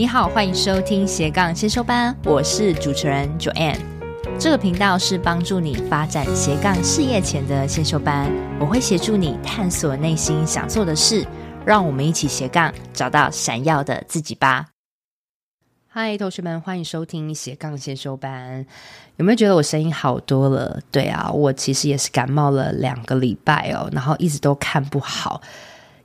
你好，欢迎收听斜杠先修班，我是主持人 Joanne。这个频道是帮助你发展斜杠事业前的先修班，我会协助你探索内心想做的事，让我们一起斜杠找到闪耀的自己吧。嗨，同学们，欢迎收听斜杠先修班。有没有觉得我声音好多了？对啊，我其实也是感冒了两个礼拜哦，然后一直都看不好。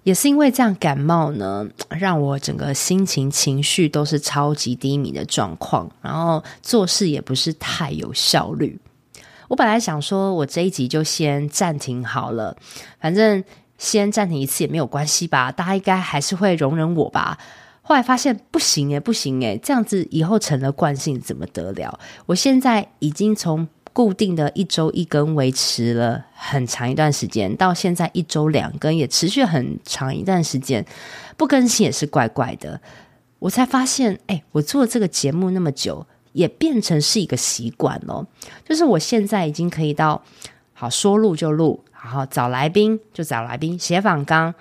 也是因为这样感冒呢，让我整个心情情绪都是超级低迷的状况，然后做事也不是太有效率。我本来想说，我这一集就先暂停好了，反正先暂停一次也没有关系吧，大家应该还是会容忍我吧。后来发现不行诶，不行诶，这样子以后成了惯性，怎么得了？我现在已经从固定的一周一更维持了很长一段时间，到现在一周两更也持续很长一段时间，不更新也是怪怪的。我才发现，哎，我做这个节目那么久，也变成是一个习惯了。就是我现在已经可以到好说录就录，然后找来宾就找来宾，写访纲、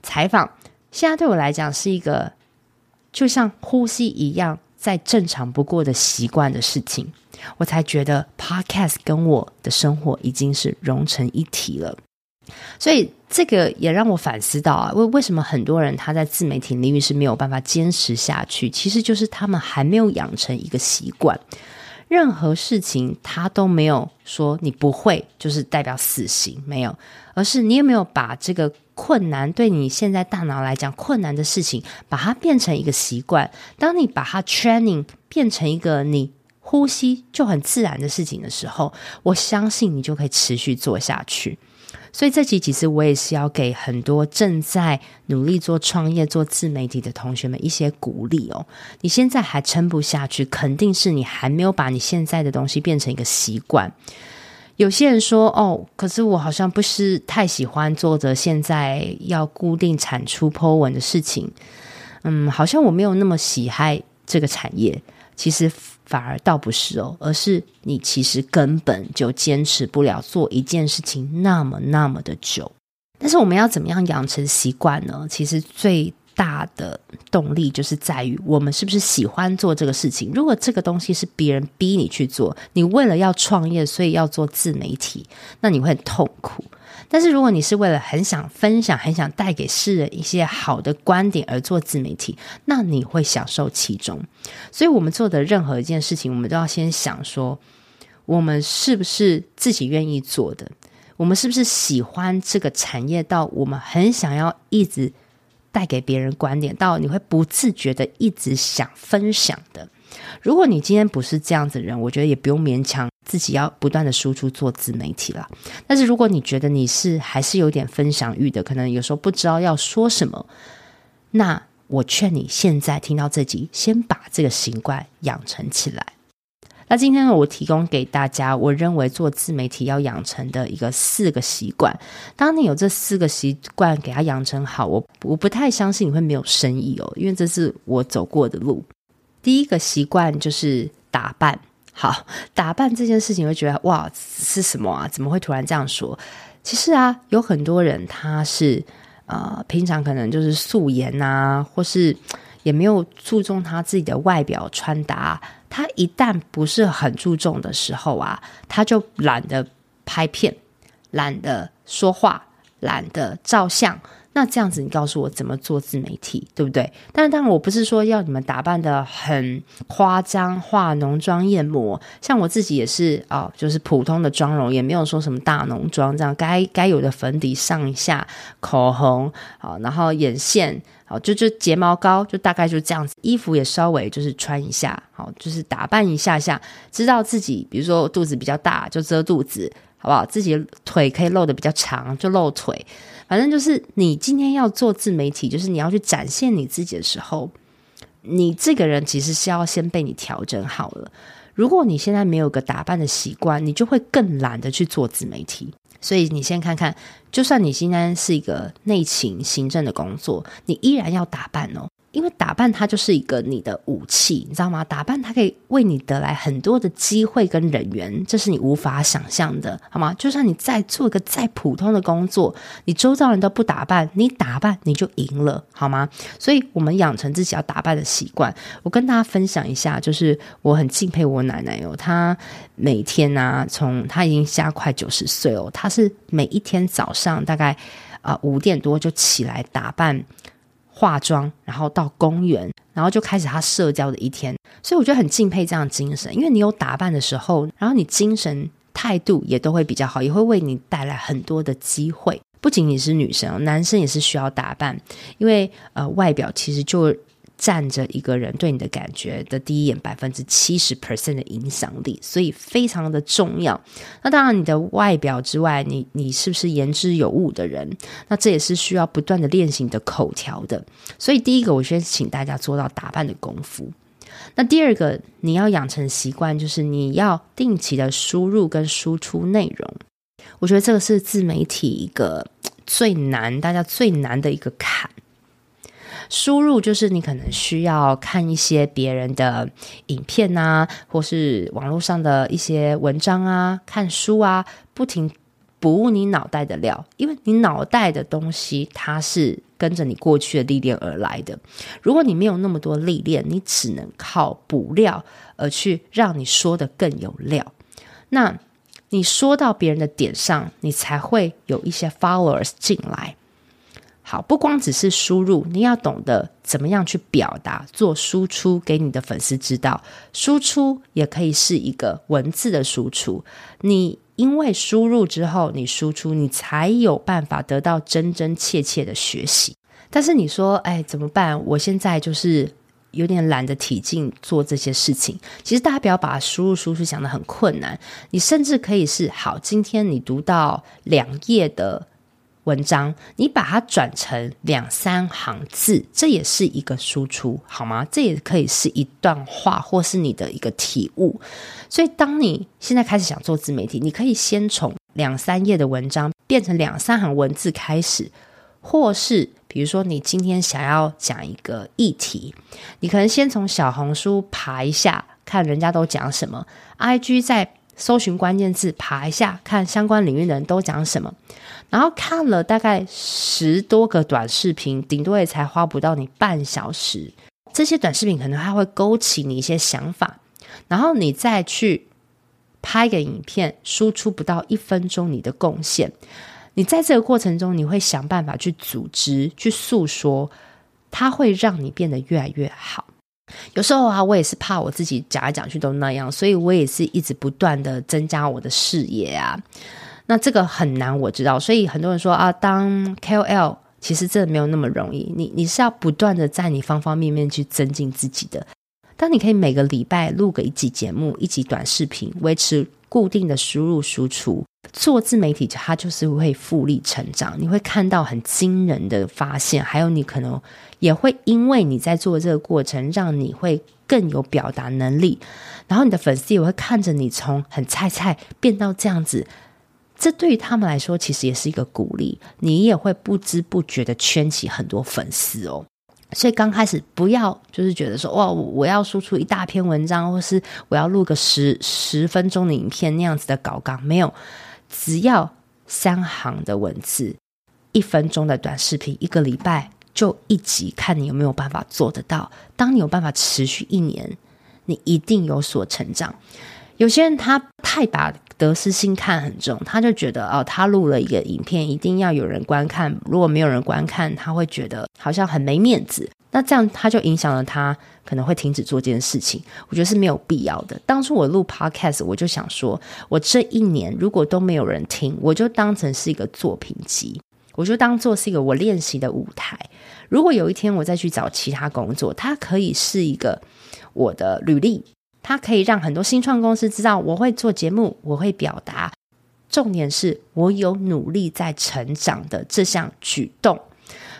采访，现在对我来讲是一个就像呼吸一样再正常不过的习惯的事情。我才觉得 Podcast 跟我的生活已经是融成一体了，所以这个也让我反思到啊，为为什么很多人他在自媒体领域是没有办法坚持下去，其实就是他们还没有养成一个习惯，任何事情他都没有说你不会就是代表死刑，没有，而是你有没有把这个困难对你现在大脑来讲困难的事情，把它变成一个习惯，当你把它 training 变成一个你。呼吸就很自然的事情的时候，我相信你就可以持续做下去。所以这集其实我也是要给很多正在努力做创业、做自媒体的同学们一些鼓励哦。你现在还撑不下去，肯定是你还没有把你现在的东西变成一个习惯。有些人说：“哦，可是我好像不是太喜欢做着现在要固定产出 po 文的事情。”嗯，好像我没有那么喜爱这个产业。其实。反而倒不是哦，而是你其实根本就坚持不了做一件事情那么那么的久。但是我们要怎么样养成习惯呢？其实最大的动力就是在于我们是不是喜欢做这个事情。如果这个东西是别人逼你去做，你为了要创业，所以要做自媒体，那你会很痛苦。但是如果你是为了很想分享、很想带给世人一些好的观点而做自媒体，那你会享受其中。所以，我们做的任何一件事情，我们都要先想说，我们是不是自己愿意做的？我们是不是喜欢这个产业到我们很想要一直带给别人观点，到你会不自觉的一直想分享的？如果你今天不是这样子的人，我觉得也不用勉强。自己要不断的输出做自媒体了，但是如果你觉得你是还是有点分享欲的，可能有时候不知道要说什么，那我劝你现在听到这集，先把这个习惯养成起来。那今天呢，我提供给大家，我认为做自媒体要养成的一个四个习惯。当你有这四个习惯给它养成好，我我不太相信你会没有生意哦，因为这是我走过的路。第一个习惯就是打扮。好，打扮这件事情，会觉得哇，是什么啊？怎么会突然这样说？其实啊，有很多人他是呃，平常可能就是素颜啊，或是也没有注重他自己的外表穿搭。他一旦不是很注重的时候啊，他就懒得拍片，懒得说话，懒得照相。那这样子，你告诉我怎么做自媒体，对不对？但是当然，我不是说要你们打扮得很夸张，化浓妆艳抹。像我自己也是哦，就是普通的妆容，也没有说什么大浓妆这样。该该有的粉底上一下，口红好，然后眼线好，就就睫毛膏，就大概就这样子。衣服也稍微就是穿一下，好，就是打扮一下下，知道自己，比如说肚子比较大，就遮肚子，好不好？自己腿可以露得比较长，就露腿。反正就是你今天要做自媒体，就是你要去展现你自己的时候，你这个人其实是要先被你调整好了。如果你现在没有个打扮的习惯，你就会更懒得去做自媒体。所以你先看看，就算你现在是一个内勤行政的工作，你依然要打扮哦。因为打扮它就是一个你的武器，你知道吗？打扮它可以为你得来很多的机会跟人缘，这是你无法想象的，好吗？就算你再做一个再普通的工作，你周遭人都不打扮，你打扮你就赢了，好吗？所以，我们养成自己要打扮的习惯。我跟大家分享一下，就是我很敬佩我奶奶哦，她每天啊，从她已经加快九十岁哦，她是每一天早上大概啊五点多就起来打扮。化妆，然后到公园，然后就开始他社交的一天。所以我觉得很敬佩这样的精神，因为你有打扮的时候，然后你精神态度也都会比较好，也会为你带来很多的机会。不仅仅是女生，男生也是需要打扮，因为呃外表其实就。占着一个人对你的感觉的第一眼百分之七十 percent 的影响力，所以非常的重要。那当然，你的外表之外，你你是不是言之有物的人？那这也是需要不断的练习你的口条的。所以第一个，我先请大家做到打扮的功夫。那第二个，你要养成习惯，就是你要定期的输入跟输出内容。我觉得这个是自媒体一个最难，大家最难的一个坎。输入就是你可能需要看一些别人的影片啊，或是网络上的一些文章啊，看书啊，不停补你脑袋的料，因为你脑袋的东西它是跟着你过去的历练而来的。如果你没有那么多历练，你只能靠补料而去让你说的更有料。那你说到别人的点上，你才会有一些 followers 进来。好，不光只是输入，你要懂得怎么样去表达，做输出给你的粉丝知道。输出也可以是一个文字的输出。你因为输入之后，你输出，你才有办法得到真真切切的学习。但是你说，哎，怎么办？我现在就是有点懒得提劲做这些事情。其实大家不要把输入输出想得很困难，你甚至可以是好，今天你读到两页的。文章，你把它转成两三行字，这也是一个输出，好吗？这也可以是一段话，或是你的一个体悟。所以，当你现在开始想做自媒体，你可以先从两三页的文章变成两三行文字开始，或是比如说你今天想要讲一个议题，你可能先从小红书爬一下，看人家都讲什么；IG 在搜寻关键字，爬一下，看相关领域的人都讲什么。然后看了大概十多个短视频，顶多也才花不到你半小时。这些短视频可能还会勾起你一些想法，然后你再去拍个影片，输出不到一分钟你的贡献。你在这个过程中，你会想办法去组织、去诉说，它会让你变得越来越好。有时候啊，我也是怕我自己讲来讲去都那样，所以我也是一直不断的增加我的视野啊。那这个很难，我知道，所以很多人说啊，当 KOL 其实真的没有那么容易。你你是要不断的在你方方面面去增进自己的。当你可以每个礼拜录个一集节目、一集短视频，维持固定的输入输出，做自媒体，它就是会复利成长。你会看到很惊人的发现，还有你可能也会因为你在做这个过程，让你会更有表达能力，然后你的粉丝也会看着你从很菜菜变到这样子。这对于他们来说，其实也是一个鼓励，你也会不知不觉的圈起很多粉丝哦。所以刚开始不要就是觉得说，哇，我要输出一大篇文章，或是我要录个十十分钟的影片那样子的稿纲，没有，只要三行的文字，一分钟的短视频，一个礼拜就一集，看你有没有办法做得到。当你有办法持续一年，你一定有所成长。有些人他太把得失心看很重，他就觉得哦，他录了一个影片，一定要有人观看。如果没有人观看，他会觉得好像很没面子。那这样他就影响了他，可能会停止做这件事情。我觉得是没有必要的。当初我录 Podcast，我就想说，我这一年如果都没有人听，我就当成是一个作品集，我就当做是一个我练习的舞台。如果有一天我再去找其他工作，它可以是一个我的履历。它可以让很多新创公司知道我会做节目，我会表达。重点是我有努力在成长的这项举动。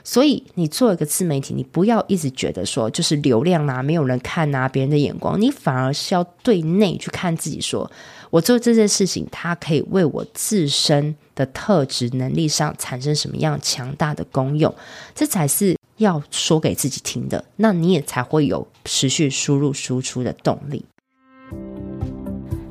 所以你做一个自媒体，你不要一直觉得说就是流量啊，没有人看啊，别人的眼光，你反而是要对内去看自己，说我做这件事情，它可以为我自身的特质能力上产生什么样强大的功用，这才是要说给自己听的，那你也才会有持续输入输出的动力。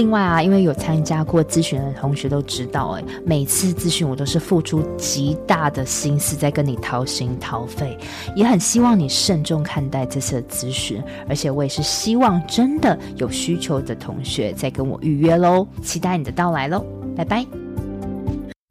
另外啊，因为有参加过咨询的同学都知道，哎，每次咨询我都是付出极大的心思在跟你掏心掏肺，也很希望你慎重看待这次的咨询，而且我也是希望真的有需求的同学再跟我预约喽，期待你的到来喽，拜拜。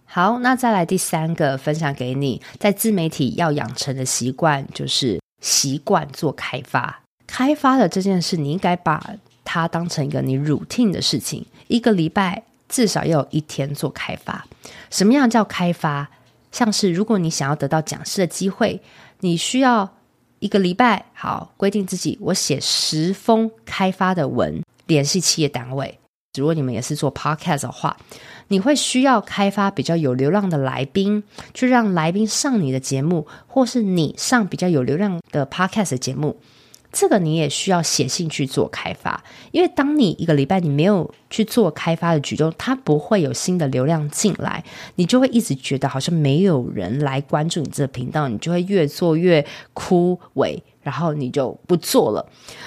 好，那再来第三个分享给你，在自媒体要养成的习惯就是习惯做开发，开发的这件事你应该把。它当成一个你 routine 的事情，一个礼拜至少要有一天做开发。什么样叫开发？像是如果你想要得到讲师的机会，你需要一个礼拜，好，规定自己我写十封开发的文，联系企业单位。如果你们也是做 podcast 的话，你会需要开发比较有流量的来宾，去让来宾上你的节目，或是你上比较有流量的 podcast 的节目。这个你也需要写信去做开发，因为当你一个礼拜你没有去做开发的举动，它不会有新的流量进来，你就会一直觉得好像没有人来关注你这个频道，你就会越做越枯萎，然后你就不做了。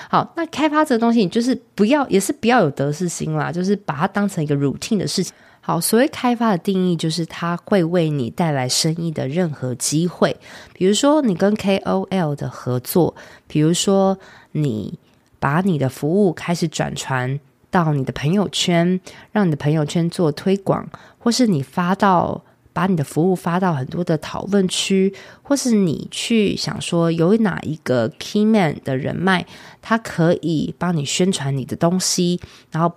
好，那开发这个东西，你就是不要，也是不要有得失心啦，就是把它当成一个 routine 的事情。好，所谓开发的定义就是它会为你带来生意的任何机会，比如说你跟 KOL 的合作，比如说你把你的服务开始转传到你的朋友圈，让你的朋友圈做推广，或是你发到把你的服务发到很多的讨论区，或是你去想说有哪一个 key man 的人脉，他可以帮你宣传你的东西，然后。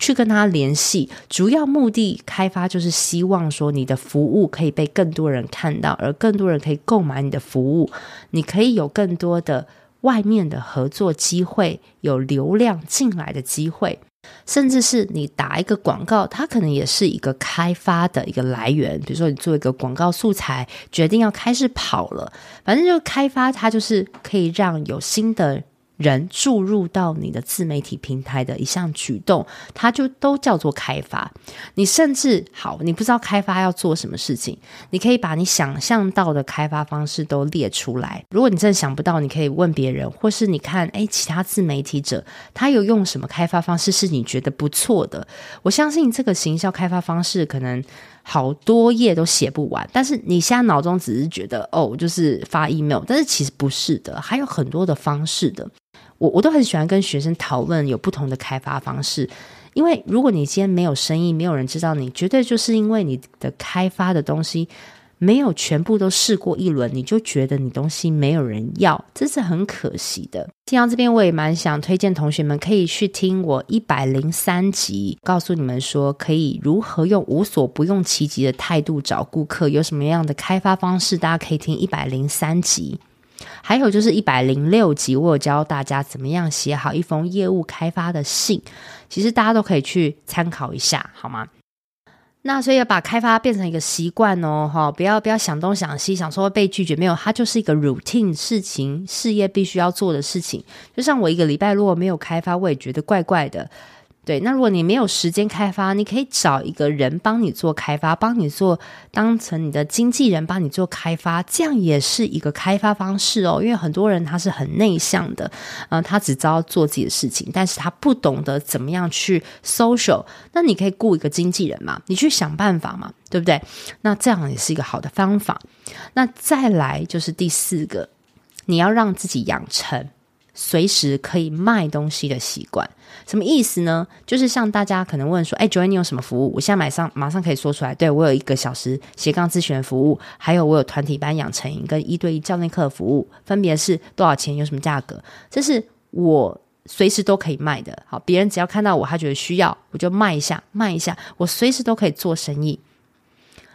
去跟他联系，主要目的开发就是希望说你的服务可以被更多人看到，而更多人可以购买你的服务，你可以有更多的外面的合作机会，有流量进来的机会，甚至是你打一个广告，它可能也是一个开发的一个来源。比如说你做一个广告素材，决定要开始跑了，反正就开发，它就是可以让有新的。人注入到你的自媒体平台的一项举动，它就都叫做开发。你甚至好，你不知道开发要做什么事情，你可以把你想象到的开发方式都列出来。如果你真的想不到，你可以问别人，或是你看，诶，其他自媒体者他有用什么开发方式是你觉得不错的？我相信这个行销开发方式可能好多页都写不完，但是你现在脑中只是觉得哦，就是发 email，但是其实不是的，还有很多的方式的。我我都很喜欢跟学生讨论有不同的开发方式，因为如果你今天没有生意，没有人知道你，绝对就是因为你的开发的东西没有全部都试过一轮，你就觉得你东西没有人要，这是很可惜的。听到这边，我也蛮想推荐同学们可以去听我一百零三集，告诉你们说可以如何用无所不用其极的态度找顾客，有什么样的开发方式，大家可以听一百零三集。还有就是一百零六集，我有教大家怎么样写好一封业务开发的信，其实大家都可以去参考一下，好吗？那所以要把开发变成一个习惯哦，哈，不要不要想东想西，想说会被拒绝，没有，它就是一个 routine 事情，事业必须要做的事情。就像我一个礼拜如果没有开发，我也觉得怪怪的。对，那如果你没有时间开发，你可以找一个人帮你做开发，帮你做当成你的经纪人帮你做开发，这样也是一个开发方式哦。因为很多人他是很内向的，呃，他只知道做自己的事情，但是他不懂得怎么样去 social。那你可以雇一个经纪人嘛，你去想办法嘛，对不对？那这样也是一个好的方法。那再来就是第四个，你要让自己养成随时可以卖东西的习惯。什么意思呢？就是像大家可能问说，哎，Joanne，你有什么服务？我现在马上马上可以说出来。对，我有一个小时斜杠咨询服务，还有我有团体班养成营跟一对一教练课服务，分别是多少钱？有什么价格？这是我随时都可以卖的。好，别人只要看到我，他觉得需要，我就卖一下，卖一下，我随时都可以做生意。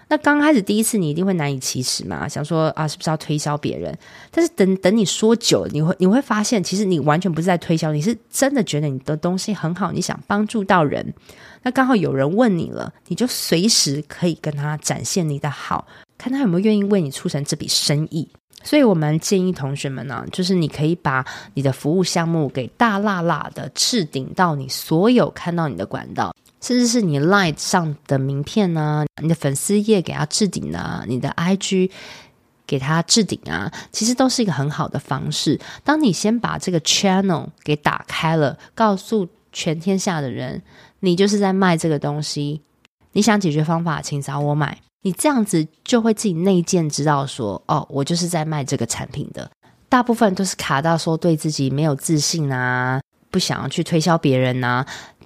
那刚开始第一次，你一定会难以启齿嘛，想说啊，是不是要推销别人？但是等等你说久了，你会你会发现，其实你完全不是在推销，你是真的觉得你的东西很好，你想帮助到人。那刚好有人问你了，你就随时可以跟他展现你的好，看他有没有愿意为你促成这笔生意。所以我们建议同学们呢、就是你可以把你的服务项目给大辣辣的置顶到你所有看到你的管道。甚至是你 Line 上的名片呢，你的粉丝页给他置顶啊，你的 IG 给他置顶啊，其实都是一个很好的方式。当你先把这个 channel 给打开了，告诉全天下的人，你就是在卖这个东西，你想解决方法，请找我买。你这样子就会自己内建知道说，哦，我就是在卖这个产品的。大部分都是卡到说对自己没有自信啊，不想要去推销别人啊。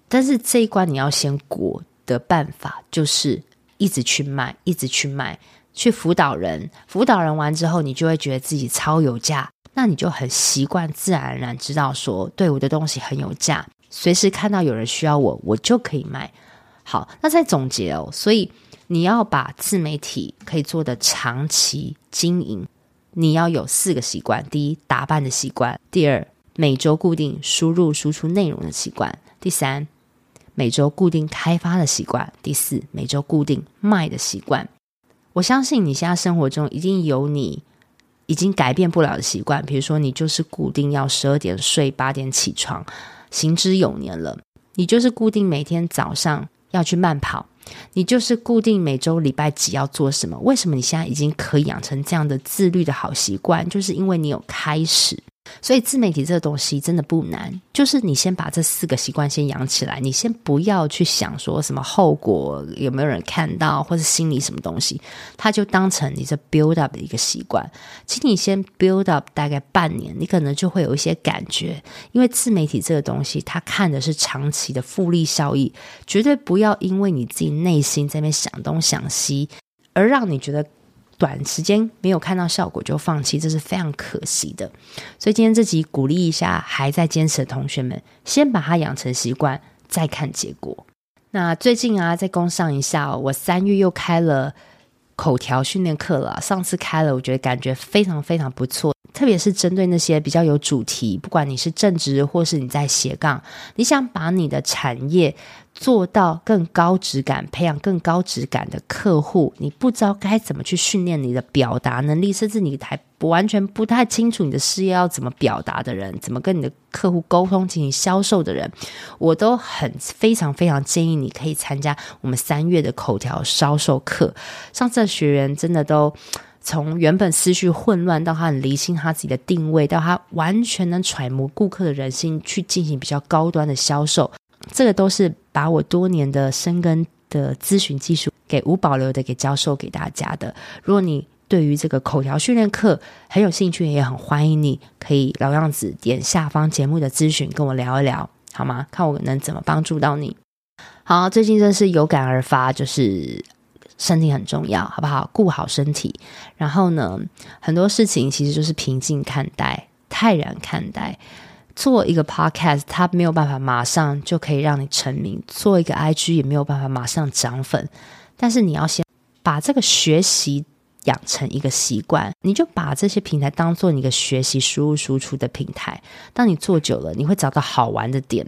但是这一关你要先过的办法，就是一直去卖，一直去卖，去辅导人。辅导人完之后，你就会觉得自己超有价，那你就很习惯，自然而然知道说，对我的东西很有价，随时看到有人需要我，我就可以卖。好，那再总结哦，所以你要把自媒体可以做得长期经营，你要有四个习惯：第一，打扮的习惯；第二，每周固定输入输出内容的习惯；第三，每周固定开发的习惯，第四，每周固定卖的习惯。我相信你现在生活中一定有你已经改变不了的习惯，比如说你就是固定要十二点睡，八点起床，行之有年了。你就是固定每天早上要去慢跑，你就是固定每周礼拜几要做什么。为什么你现在已经可以养成这样的自律的好习惯？就是因为你有开始。所以自媒体这个东西真的不难，就是你先把这四个习惯先养起来，你先不要去想说什么后果有没有人看到，或是心里什么东西，它就当成你这 build up 的一个习惯。请你先 build up 大概半年，你可能就会有一些感觉，因为自媒体这个东西，它看的是长期的复利效益，绝对不要因为你自己内心在那边想东想西，而让你觉得。短时间没有看到效果就放弃，这是非常可惜的。所以今天这集鼓励一下还在坚持的同学们，先把它养成习惯，再看结果。那最近啊，再工上一下，我三月又开了口条训练课了。上次开了，我觉得感觉非常非常不错，特别是针对那些比较有主题，不管你是正职或是你在斜杠，你想把你的产业。做到更高质感，培养更高质感的客户，你不知道该怎么去训练你的表达能力，甚至你还不完全不太清楚你的事业要怎么表达的人，怎么跟你的客户沟通进行销售的人，我都很非常非常建议你可以参加我们三月的口条销售课。上次的学员真的都从原本思绪混乱到他很理清他自己的定位，到他完全能揣摩顾客的人心去进行比较高端的销售。这个都是把我多年的深耕的咨询技术给无保留的给教授给大家的。如果你对于这个口条训练课很有兴趣，也很欢迎你可以老样子点下方节目的咨询跟我聊一聊，好吗？看我能怎么帮助到你。好，最近真是有感而发，就是身体很重要，好不好？顾好身体。然后呢，很多事情其实就是平静看待，泰然看待。做一个 podcast，它没有办法马上就可以让你成名；做一个 IG 也没有办法马上涨粉。但是你要先把这个学习。养成一个习惯，你就把这些平台当做你的学习输入输出的平台。当你做久了，你会找到好玩的点。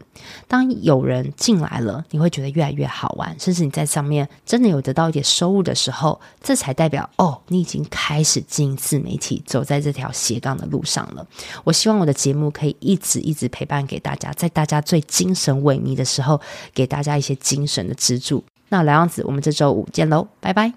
当有人进来了，你会觉得越来越好玩，甚至你在上面真的有得到一点收入的时候，这才代表哦，你已经开始经营自媒体，走在这条斜杠的路上了。我希望我的节目可以一直一直陪伴给大家，在大家最精神萎靡的时候，给大家一些精神的支柱。那老样子，我们这周五见喽，拜拜。